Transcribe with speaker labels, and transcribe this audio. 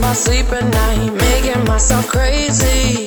Speaker 1: My sleep at night, making myself crazy.